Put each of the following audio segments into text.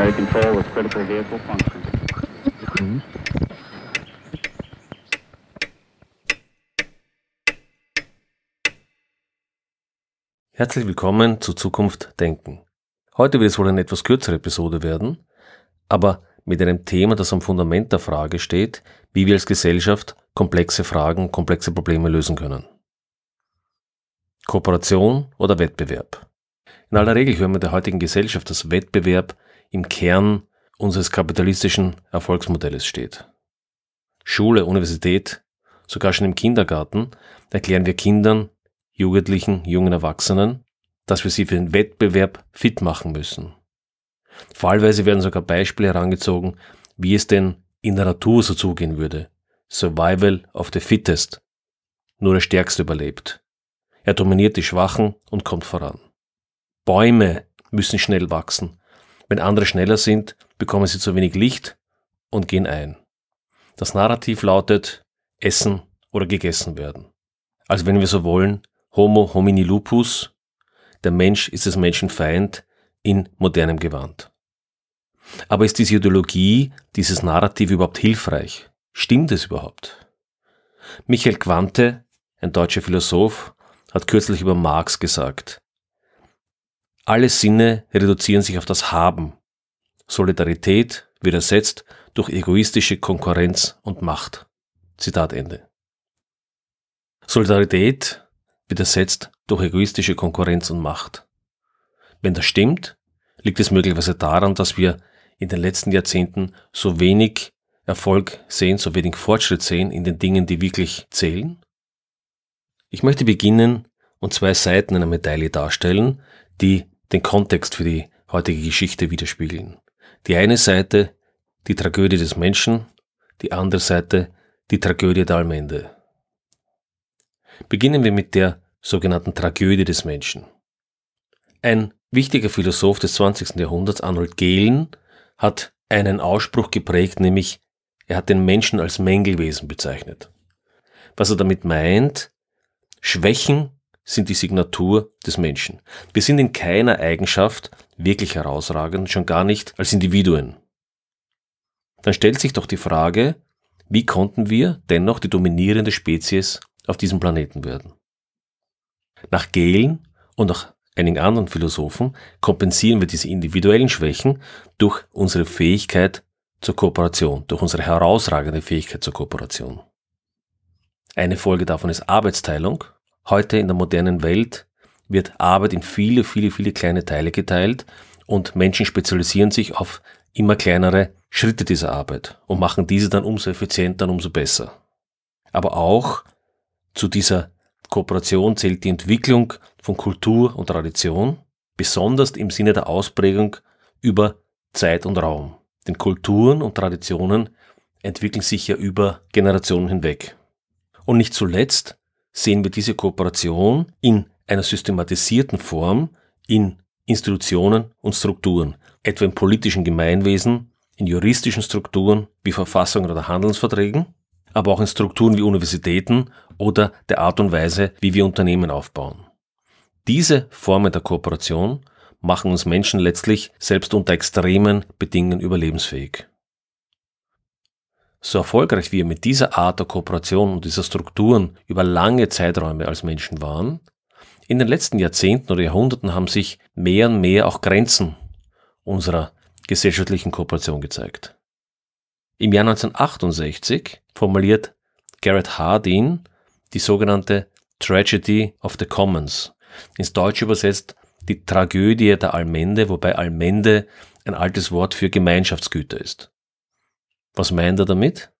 primary control with critical vehicle function. Herzlich willkommen zu Zukunft Denken. Heute wird es wohl eine etwas kürzere Episode werden, aber mit einem Thema, das am Fundament der Frage steht, wie wir als Gesellschaft komplexe Fragen, komplexe Probleme lösen können. Kooperation oder Wettbewerb? In aller Regel hören wir der heutigen Gesellschaft, dass Wettbewerb im Kern unseres kapitalistischen Erfolgsmodells steht. Schule, Universität, sogar schon im Kindergarten erklären wir Kindern, Jugendlichen, jungen Erwachsenen, dass wir sie für den Wettbewerb fit machen müssen. Fallweise werden sogar Beispiele herangezogen, wie es denn in der Natur so zugehen würde. Survival of the fittest. Nur der Stärkste überlebt. Er dominiert die Schwachen und kommt voran. Bäume müssen schnell wachsen. Wenn andere schneller sind, bekommen sie zu wenig Licht und gehen ein. Das Narrativ lautet essen oder gegessen werden. Also wenn wir so wollen, Homo homini lupus, der Mensch ist des Menschen Feind in modernem Gewand. Aber ist diese Ideologie, dieses Narrativ überhaupt hilfreich? Stimmt es überhaupt? Michael Quante, ein deutscher Philosoph, hat kürzlich über Marx gesagt, alle Sinne reduzieren sich auf das Haben. Solidarität wird ersetzt durch egoistische Konkurrenz und Macht. Zitat Ende. Solidarität wird ersetzt durch egoistische Konkurrenz und Macht. Wenn das stimmt, liegt es möglicherweise daran, dass wir in den letzten Jahrzehnten so wenig Erfolg sehen, so wenig Fortschritt sehen in den Dingen, die wirklich zählen? Ich möchte beginnen und zwei Seiten einer Medaille darstellen, die den Kontext für die heutige Geschichte widerspiegeln. Die eine Seite die Tragödie des Menschen, die andere Seite die Tragödie der Allmende. Beginnen wir mit der sogenannten Tragödie des Menschen. Ein wichtiger Philosoph des 20. Jahrhunderts, Arnold Gehlen, hat einen Ausspruch geprägt, nämlich er hat den Menschen als Mängelwesen bezeichnet. Was er damit meint, Schwächen sind die Signatur des Menschen. Wir sind in keiner Eigenschaft wirklich herausragend, schon gar nicht als Individuen. Dann stellt sich doch die Frage, wie konnten wir dennoch die dominierende Spezies auf diesem Planeten werden? Nach Gehlen und nach einigen anderen Philosophen kompensieren wir diese individuellen Schwächen durch unsere Fähigkeit zur Kooperation, durch unsere herausragende Fähigkeit zur Kooperation. Eine Folge davon ist Arbeitsteilung. Heute in der modernen Welt wird Arbeit in viele, viele, viele kleine Teile geteilt und Menschen spezialisieren sich auf immer kleinere Schritte dieser Arbeit und machen diese dann umso effizienter und umso besser. Aber auch zu dieser Kooperation zählt die Entwicklung von Kultur und Tradition, besonders im Sinne der Ausprägung über Zeit und Raum. Denn Kulturen und Traditionen entwickeln sich ja über Generationen hinweg. Und nicht zuletzt sehen wir diese Kooperation in einer systematisierten Form in Institutionen und Strukturen, etwa im politischen Gemeinwesen, in juristischen Strukturen wie Verfassungen oder Handelsverträgen, aber auch in Strukturen wie Universitäten oder der Art und Weise, wie wir Unternehmen aufbauen. Diese Formen der Kooperation machen uns Menschen letztlich selbst unter extremen Bedingungen überlebensfähig. So erfolgreich wir mit dieser Art der Kooperation und dieser Strukturen über lange Zeiträume als Menschen waren, in den letzten Jahrzehnten oder Jahrhunderten haben sich mehr und mehr auch Grenzen unserer gesellschaftlichen Kooperation gezeigt. Im Jahr 1968 formuliert Garrett Hardin die sogenannte Tragedy of the Commons, ins Deutsche übersetzt die Tragödie der Allmende, wobei Allmende ein altes Wort für Gemeinschaftsgüter ist. Was meint er damit?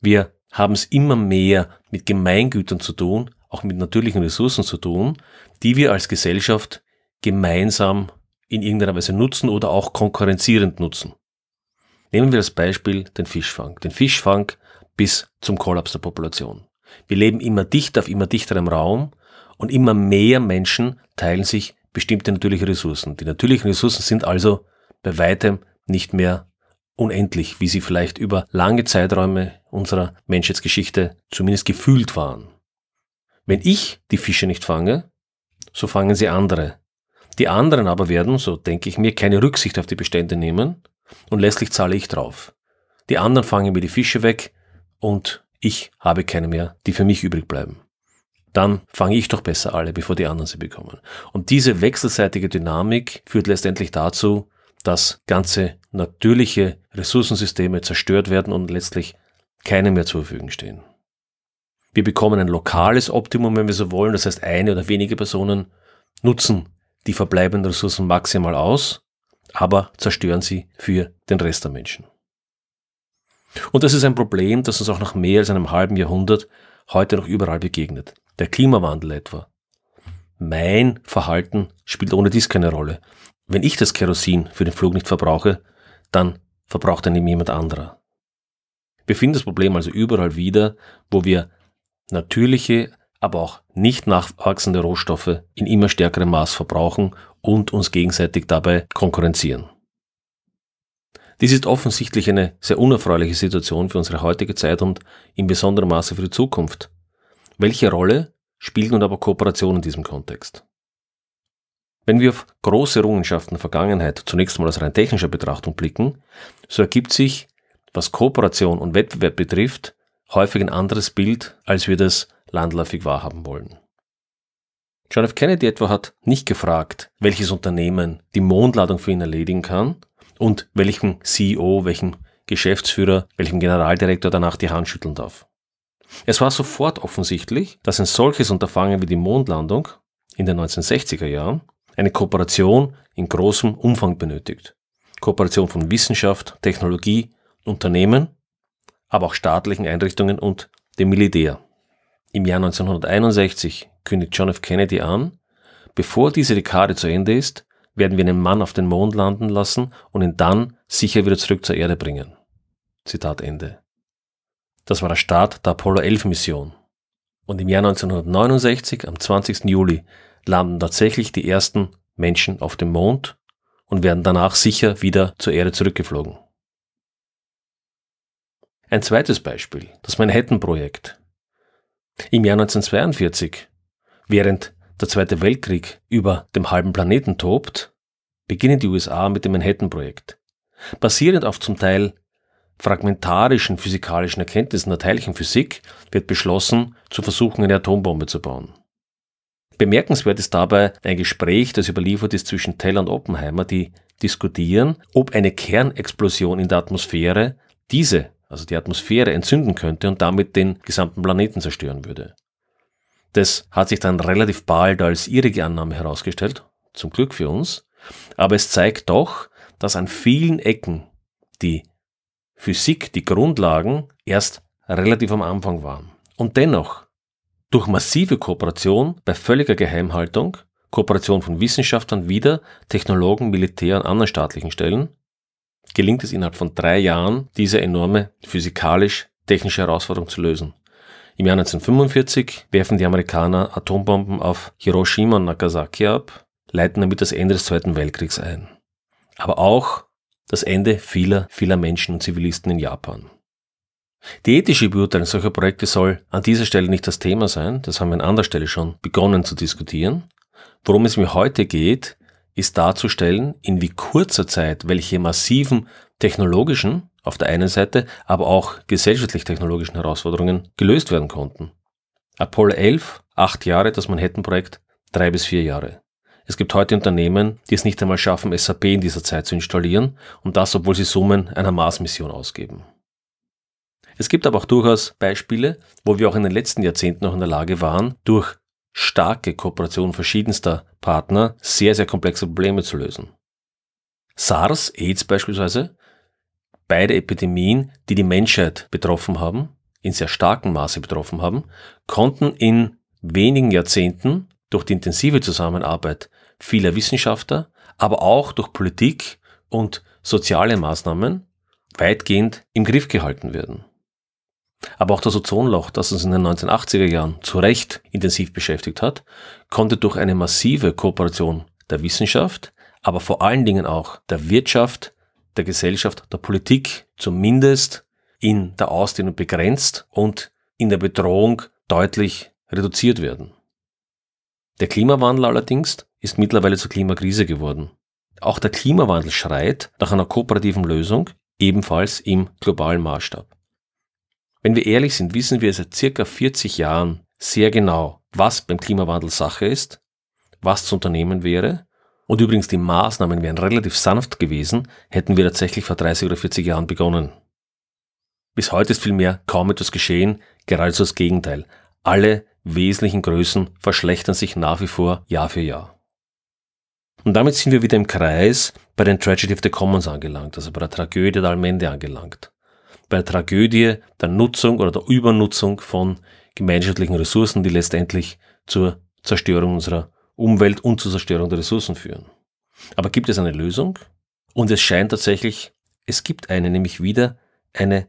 Wir haben es immer mehr mit Gemeingütern zu tun, auch mit natürlichen Ressourcen zu tun, die wir als Gesellschaft gemeinsam in irgendeiner Weise nutzen oder auch konkurrenzierend nutzen. Nehmen wir als Beispiel den Fischfang. Den Fischfang bis zum Kollaps der Population. Wir leben immer dichter auf immer dichterem Raum und immer mehr Menschen teilen sich bestimmte natürliche Ressourcen. Die natürlichen Ressourcen sind also bei weitem nicht mehr unendlich, wie sie vielleicht über lange Zeiträume unserer Menschheitsgeschichte zumindest gefühlt waren. Wenn ich die Fische nicht fange, so fangen sie andere. Die anderen aber werden, so denke ich mir, keine Rücksicht auf die Bestände nehmen und letztlich zahle ich drauf. Die anderen fangen mir die Fische weg und ich habe keine mehr, die für mich übrig bleiben. Dann fange ich doch besser alle, bevor die anderen sie bekommen. Und diese wechselseitige Dynamik führt letztendlich dazu, dass ganze natürliche Ressourcensysteme zerstört werden und letztlich keine mehr zur Verfügung stehen. Wir bekommen ein lokales Optimum, wenn wir so wollen, das heißt eine oder wenige Personen nutzen die verbleibenden Ressourcen maximal aus, aber zerstören sie für den Rest der Menschen. Und das ist ein Problem, das uns auch nach mehr als einem halben Jahrhundert heute noch überall begegnet. Der Klimawandel etwa. Mein Verhalten spielt ohne dies keine Rolle. Wenn ich das Kerosin für den Flug nicht verbrauche, dann verbraucht dann jemand anderer. Wir finden das Problem also überall wieder, wo wir natürliche, aber auch nicht nachwachsende Rohstoffe in immer stärkerem Maß verbrauchen und uns gegenseitig dabei konkurrenzieren. Dies ist offensichtlich eine sehr unerfreuliche Situation für unsere heutige Zeit und in besonderem Maße für die Zukunft. Welche Rolle spielt nun aber Kooperation in diesem Kontext? Wenn wir auf große Errungenschaften der Vergangenheit zunächst mal aus rein technischer Betrachtung blicken, so ergibt sich, was Kooperation und Wettbewerb betrifft, häufig ein anderes Bild, als wir das landläufig wahrhaben wollen. John F. Kennedy etwa hat nicht gefragt, welches Unternehmen die Mondladung für ihn erledigen kann und welchem CEO, welchem Geschäftsführer, welchem Generaldirektor danach die Hand schütteln darf. Es war sofort offensichtlich, dass ein solches Unterfangen wie die Mondlandung in den 1960er Jahren eine Kooperation in großem Umfang benötigt. Kooperation von Wissenschaft, Technologie, Unternehmen, aber auch staatlichen Einrichtungen und dem Militär. Im Jahr 1961 kündigt John F. Kennedy an, bevor diese Dekade zu Ende ist, werden wir einen Mann auf den Mond landen lassen und ihn dann sicher wieder zurück zur Erde bringen. Zitat Ende. Das war der Start der Apollo 11 Mission. Und im Jahr 1969, am 20. Juli, landen tatsächlich die ersten Menschen auf dem Mond und werden danach sicher wieder zur Erde zurückgeflogen. Ein zweites Beispiel, das Manhattan-Projekt. Im Jahr 1942, während der Zweite Weltkrieg über dem halben Planeten tobt, beginnen die USA mit dem Manhattan-Projekt. Basierend auf zum Teil fragmentarischen physikalischen Erkenntnissen der Teilchenphysik wird beschlossen, zu versuchen, eine Atombombe zu bauen. Bemerkenswert ist dabei ein Gespräch, das überliefert ist zwischen Teller und Oppenheimer, die diskutieren, ob eine Kernexplosion in der Atmosphäre diese also die Atmosphäre, entzünden könnte und damit den gesamten Planeten zerstören würde. Das hat sich dann relativ bald als irrige Annahme herausgestellt, zum Glück für uns, aber es zeigt doch, dass an vielen Ecken die Physik, die Grundlagen erst relativ am Anfang waren. Und dennoch, durch massive Kooperation bei völliger Geheimhaltung, Kooperation von Wissenschaftlern wieder, Technologen, Militär und anderen staatlichen Stellen, gelingt es innerhalb von drei Jahren, diese enorme physikalisch-technische Herausforderung zu lösen. Im Jahr 1945 werfen die Amerikaner Atombomben auf Hiroshima und Nagasaki ab, leiten damit das Ende des Zweiten Weltkriegs ein. Aber auch das Ende vieler, vieler Menschen und Zivilisten in Japan. Die ethische Beurteilung solcher Projekte soll an dieser Stelle nicht das Thema sein, das haben wir an anderer Stelle schon begonnen zu diskutieren. Worum es mir heute geht, ist darzustellen, in wie kurzer Zeit welche massiven technologischen, auf der einen Seite, aber auch gesellschaftlich-technologischen Herausforderungen gelöst werden konnten. Apollo 11, acht Jahre, das Manhattan-Projekt, drei bis vier Jahre. Es gibt heute Unternehmen, die es nicht einmal schaffen, SAP in dieser Zeit zu installieren und das, obwohl sie Summen einer Mars-Mission ausgeben. Es gibt aber auch durchaus Beispiele, wo wir auch in den letzten Jahrzehnten noch in der Lage waren, durch starke Kooperation verschiedenster Partner sehr, sehr komplexe Probleme zu lösen. SARS, AIDS beispielsweise, beide Epidemien, die die Menschheit betroffen haben, in sehr starkem Maße betroffen haben, konnten in wenigen Jahrzehnten durch die intensive Zusammenarbeit vieler Wissenschaftler, aber auch durch Politik und soziale Maßnahmen weitgehend im Griff gehalten werden. Aber auch das Ozonloch, das uns in den 1980er Jahren zu Recht intensiv beschäftigt hat, konnte durch eine massive Kooperation der Wissenschaft, aber vor allen Dingen auch der Wirtschaft, der Gesellschaft, der Politik zumindest in der Ausdehnung begrenzt und in der Bedrohung deutlich reduziert werden. Der Klimawandel allerdings ist mittlerweile zur Klimakrise geworden. Auch der Klimawandel schreit nach einer kooperativen Lösung, ebenfalls im globalen Maßstab. Wenn wir ehrlich sind, wissen wir seit circa 40 Jahren sehr genau, was beim Klimawandel Sache ist, was zu unternehmen wäre. Und übrigens die Maßnahmen wären relativ sanft gewesen, hätten wir tatsächlich vor 30 oder 40 Jahren begonnen. Bis heute ist vielmehr kaum etwas geschehen, geradezu das Gegenteil. Alle wesentlichen Größen verschlechtern sich nach wie vor Jahr für Jahr. Und damit sind wir wieder im Kreis bei den Tragedy of the Commons angelangt, also bei der Tragödie der Allmende angelangt. Bei Tragödie der Nutzung oder der Übernutzung von gemeinschaftlichen Ressourcen, die letztendlich zur Zerstörung unserer Umwelt und zur Zerstörung der Ressourcen führen. Aber gibt es eine Lösung? Und es scheint tatsächlich, es gibt eine, nämlich wieder eine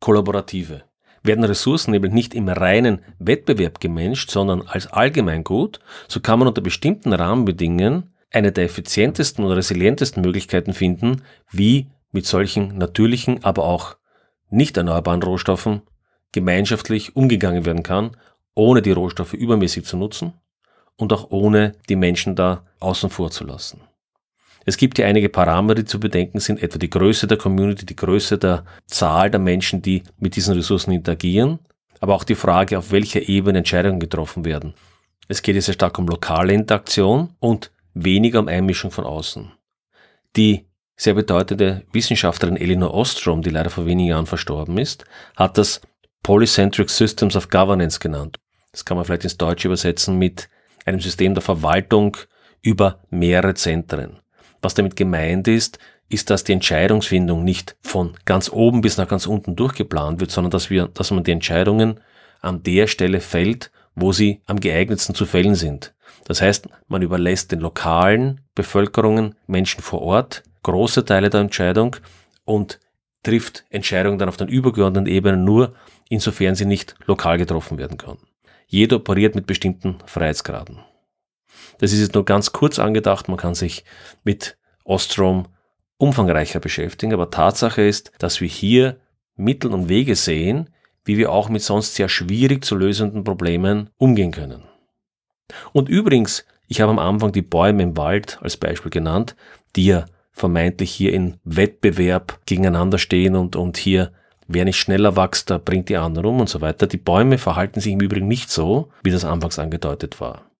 kollaborative. Werden Ressourcen nämlich nicht im reinen Wettbewerb gemanagt, sondern als Allgemeingut, so kann man unter bestimmten Rahmenbedingungen eine der effizientesten und resilientesten Möglichkeiten finden, wie mit solchen natürlichen, aber auch nicht erneuerbaren Rohstoffen gemeinschaftlich umgegangen werden kann, ohne die Rohstoffe übermäßig zu nutzen und auch ohne die Menschen da außen vor zu lassen. Es gibt ja einige Parameter, die zu bedenken sind, etwa die Größe der Community, die Größe der Zahl der Menschen, die mit diesen Ressourcen interagieren, aber auch die Frage, auf welcher Ebene Entscheidungen getroffen werden. Es geht hier sehr stark um lokale Interaktion und weniger um Einmischung von außen. Die sehr bedeutende Wissenschaftlerin Elinor Ostrom, die leider vor wenigen Jahren verstorben ist, hat das Polycentric Systems of Governance genannt. Das kann man vielleicht ins Deutsche übersetzen mit einem System der Verwaltung über mehrere Zentren. Was damit gemeint ist, ist, dass die Entscheidungsfindung nicht von ganz oben bis nach ganz unten durchgeplant wird, sondern dass wir, dass man die Entscheidungen an der Stelle fällt, wo sie am geeignetsten zu fällen sind. Das heißt, man überlässt den lokalen Bevölkerungen, Menschen vor Ort, große Teile der Entscheidung und trifft Entscheidungen dann auf den übergeordneten Ebenen nur, insofern sie nicht lokal getroffen werden können. Jeder operiert mit bestimmten Freiheitsgraden. Das ist jetzt nur ganz kurz angedacht, man kann sich mit Ostrom umfangreicher beschäftigen, aber Tatsache ist, dass wir hier Mittel und Wege sehen, wie wir auch mit sonst sehr schwierig zu lösenden Problemen umgehen können. Und übrigens, ich habe am Anfang die Bäume im Wald als Beispiel genannt, die ja vermeintlich hier in Wettbewerb gegeneinander stehen und, und hier wer nicht schneller wächst, der bringt die anderen um und so weiter. Die Bäume verhalten sich im Übrigen nicht so, wie das anfangs angedeutet war.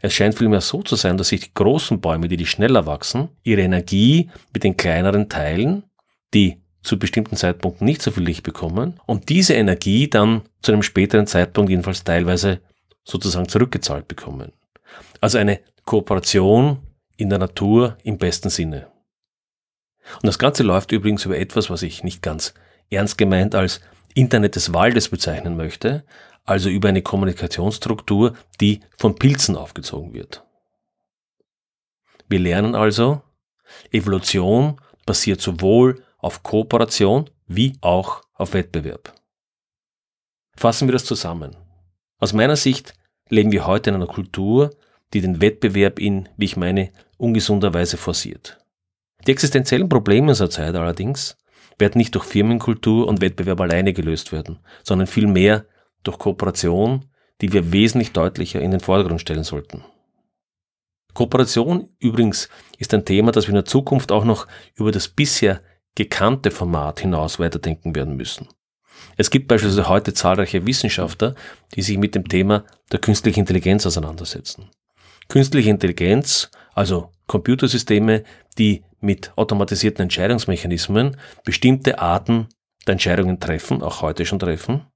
Es scheint vielmehr so zu sein, dass sich die großen Bäume, die die schneller wachsen, ihre Energie mit den kleineren teilen, die zu bestimmten Zeitpunkten nicht so viel Licht bekommen und diese Energie dann zu einem späteren Zeitpunkt jedenfalls teilweise sozusagen zurückgezahlt bekommen. Also eine Kooperation in der Natur im besten Sinne. Und das Ganze läuft übrigens über etwas, was ich nicht ganz ernst gemeint als Internet des Waldes bezeichnen möchte, also über eine Kommunikationsstruktur, die von Pilzen aufgezogen wird. Wir lernen also, Evolution basiert sowohl auf Kooperation wie auch auf Wettbewerb. Fassen wir das zusammen. Aus meiner Sicht leben wir heute in einer Kultur, die den Wettbewerb in, wie ich meine, ungesunder Weise forciert. Die existenziellen Probleme unserer Zeit allerdings werden nicht durch Firmenkultur und Wettbewerb alleine gelöst werden, sondern vielmehr durch Kooperation, die wir wesentlich deutlicher in den Vordergrund stellen sollten. Kooperation übrigens ist ein Thema, das wir in der Zukunft auch noch über das bisher gekannte Format hinaus weiterdenken werden müssen. Es gibt beispielsweise heute zahlreiche Wissenschaftler, die sich mit dem Thema der künstlichen Intelligenz auseinandersetzen. Künstliche Intelligenz, also Computersysteme, die mit automatisierten Entscheidungsmechanismen bestimmte Arten der Entscheidungen treffen, auch heute schon treffen.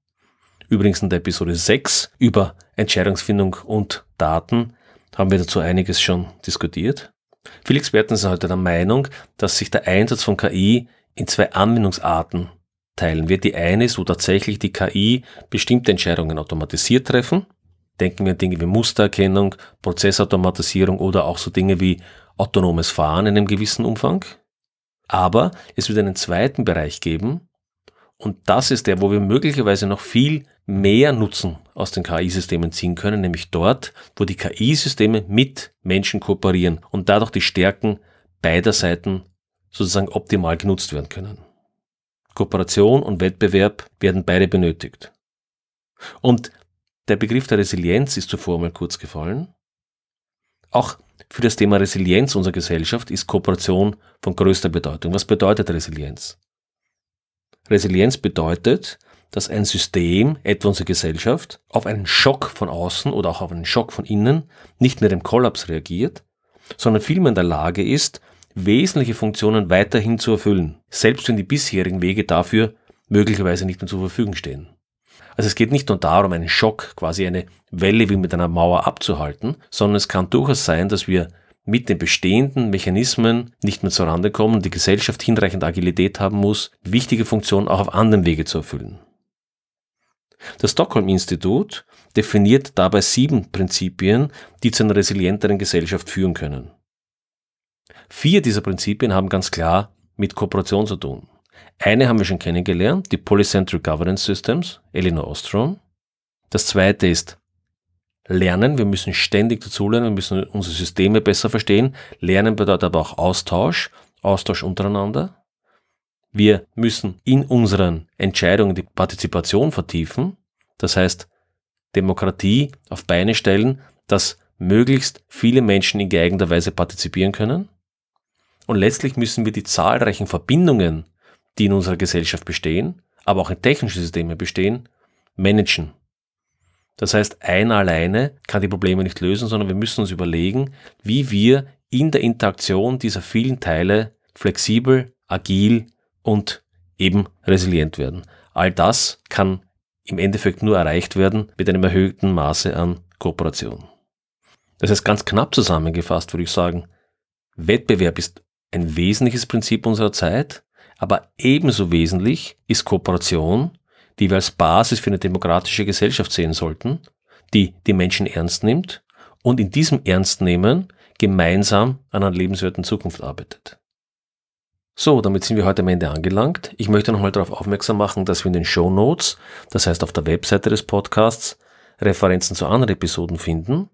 Übrigens in der Episode 6 über Entscheidungsfindung und Daten haben wir dazu einiges schon diskutiert. Viele Experten sind heute der Meinung, dass sich der Einsatz von KI in zwei Anwendungsarten teilen wird. Die eine ist, wo tatsächlich die KI bestimmte Entscheidungen automatisiert treffen. Denken wir an Dinge wie Mustererkennung, Prozessautomatisierung oder auch so Dinge wie autonomes Fahren in einem gewissen Umfang. Aber es wird einen zweiten Bereich geben, und das ist der, wo wir möglicherweise noch viel mehr Nutzen aus den KI-Systemen ziehen können, nämlich dort, wo die KI-Systeme mit Menschen kooperieren und dadurch die Stärken beider Seiten sozusagen optimal genutzt werden können. Kooperation und Wettbewerb werden beide benötigt. Und der Begriff der Resilienz ist zuvor mal kurz gefallen. Auch für das Thema Resilienz unserer Gesellschaft ist Kooperation von größter Bedeutung. Was bedeutet Resilienz? Resilienz bedeutet, dass ein System, etwa unsere Gesellschaft, auf einen Schock von außen oder auch auf einen Schock von innen nicht mit dem Kollaps reagiert, sondern vielmehr in der Lage ist, wesentliche Funktionen weiterhin zu erfüllen, selbst wenn die bisherigen Wege dafür möglicherweise nicht mehr zur Verfügung stehen. Also es geht nicht nur darum, einen Schock, quasi eine Welle wie mit einer Mauer abzuhalten, sondern es kann durchaus sein, dass wir mit den bestehenden Mechanismen nicht mehr zurande kommen, die Gesellschaft hinreichend Agilität haben muss, wichtige Funktionen auch auf anderen Wege zu erfüllen. Das Stockholm-Institut definiert dabei sieben Prinzipien, die zu einer resilienteren Gesellschaft führen können. Vier dieser Prinzipien haben ganz klar mit Kooperation zu tun. Eine haben wir schon kennengelernt, die Polycentric Governance Systems, Elinor Ostrom. Das zweite ist Lernen. Wir müssen ständig dazulernen, wir müssen unsere Systeme besser verstehen. Lernen bedeutet aber auch Austausch, Austausch untereinander. Wir müssen in unseren Entscheidungen die Partizipation vertiefen. Das heißt, Demokratie auf Beine stellen, dass möglichst viele Menschen in geeigneter Weise partizipieren können. Und letztlich müssen wir die zahlreichen Verbindungen, die in unserer Gesellschaft bestehen, aber auch in technischen Systemen bestehen, managen. Das heißt, einer alleine kann die Probleme nicht lösen, sondern wir müssen uns überlegen, wie wir in der Interaktion dieser vielen Teile flexibel, agil und eben resilient werden. All das kann im Endeffekt nur erreicht werden mit einem erhöhten Maße an Kooperation. Das heißt, ganz knapp zusammengefasst würde ich sagen, Wettbewerb ist ein wesentliches Prinzip unserer Zeit, aber ebenso wesentlich ist Kooperation, die wir als Basis für eine demokratische Gesellschaft sehen sollten, die die Menschen ernst nimmt und in diesem Ernstnehmen gemeinsam an einer lebenswerten Zukunft arbeitet. So, damit sind wir heute am Ende angelangt. Ich möchte nochmal darauf aufmerksam machen, dass wir in den Show Notes, das heißt auf der Webseite des Podcasts, Referenzen zu anderen Episoden finden,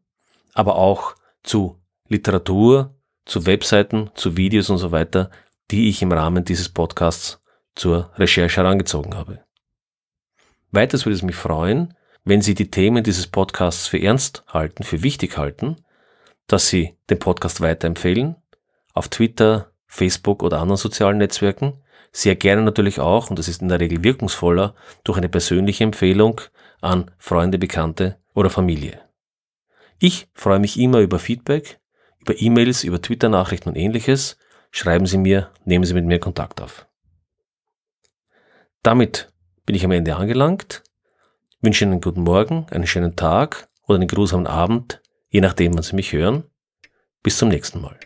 aber auch zu Literatur, zu Webseiten, zu Videos und so weiter, die ich im Rahmen dieses Podcasts zur Recherche herangezogen habe. Weiters würde es mich freuen, wenn Sie die Themen dieses Podcasts für ernst halten, für wichtig halten, dass Sie den Podcast weiterempfehlen, auf Twitter, Facebook oder anderen sozialen Netzwerken, sehr gerne natürlich auch, und das ist in der Regel wirkungsvoller, durch eine persönliche Empfehlung an Freunde, Bekannte oder Familie. Ich freue mich immer über Feedback, über E-Mails, über Twitter-Nachrichten und ähnliches schreiben Sie mir, nehmen Sie mit mir Kontakt auf. Damit bin ich am Ende angelangt, wünsche Ihnen einen guten Morgen, einen schönen Tag oder einen grusamen Abend, je nachdem, wann Sie mich hören. Bis zum nächsten Mal.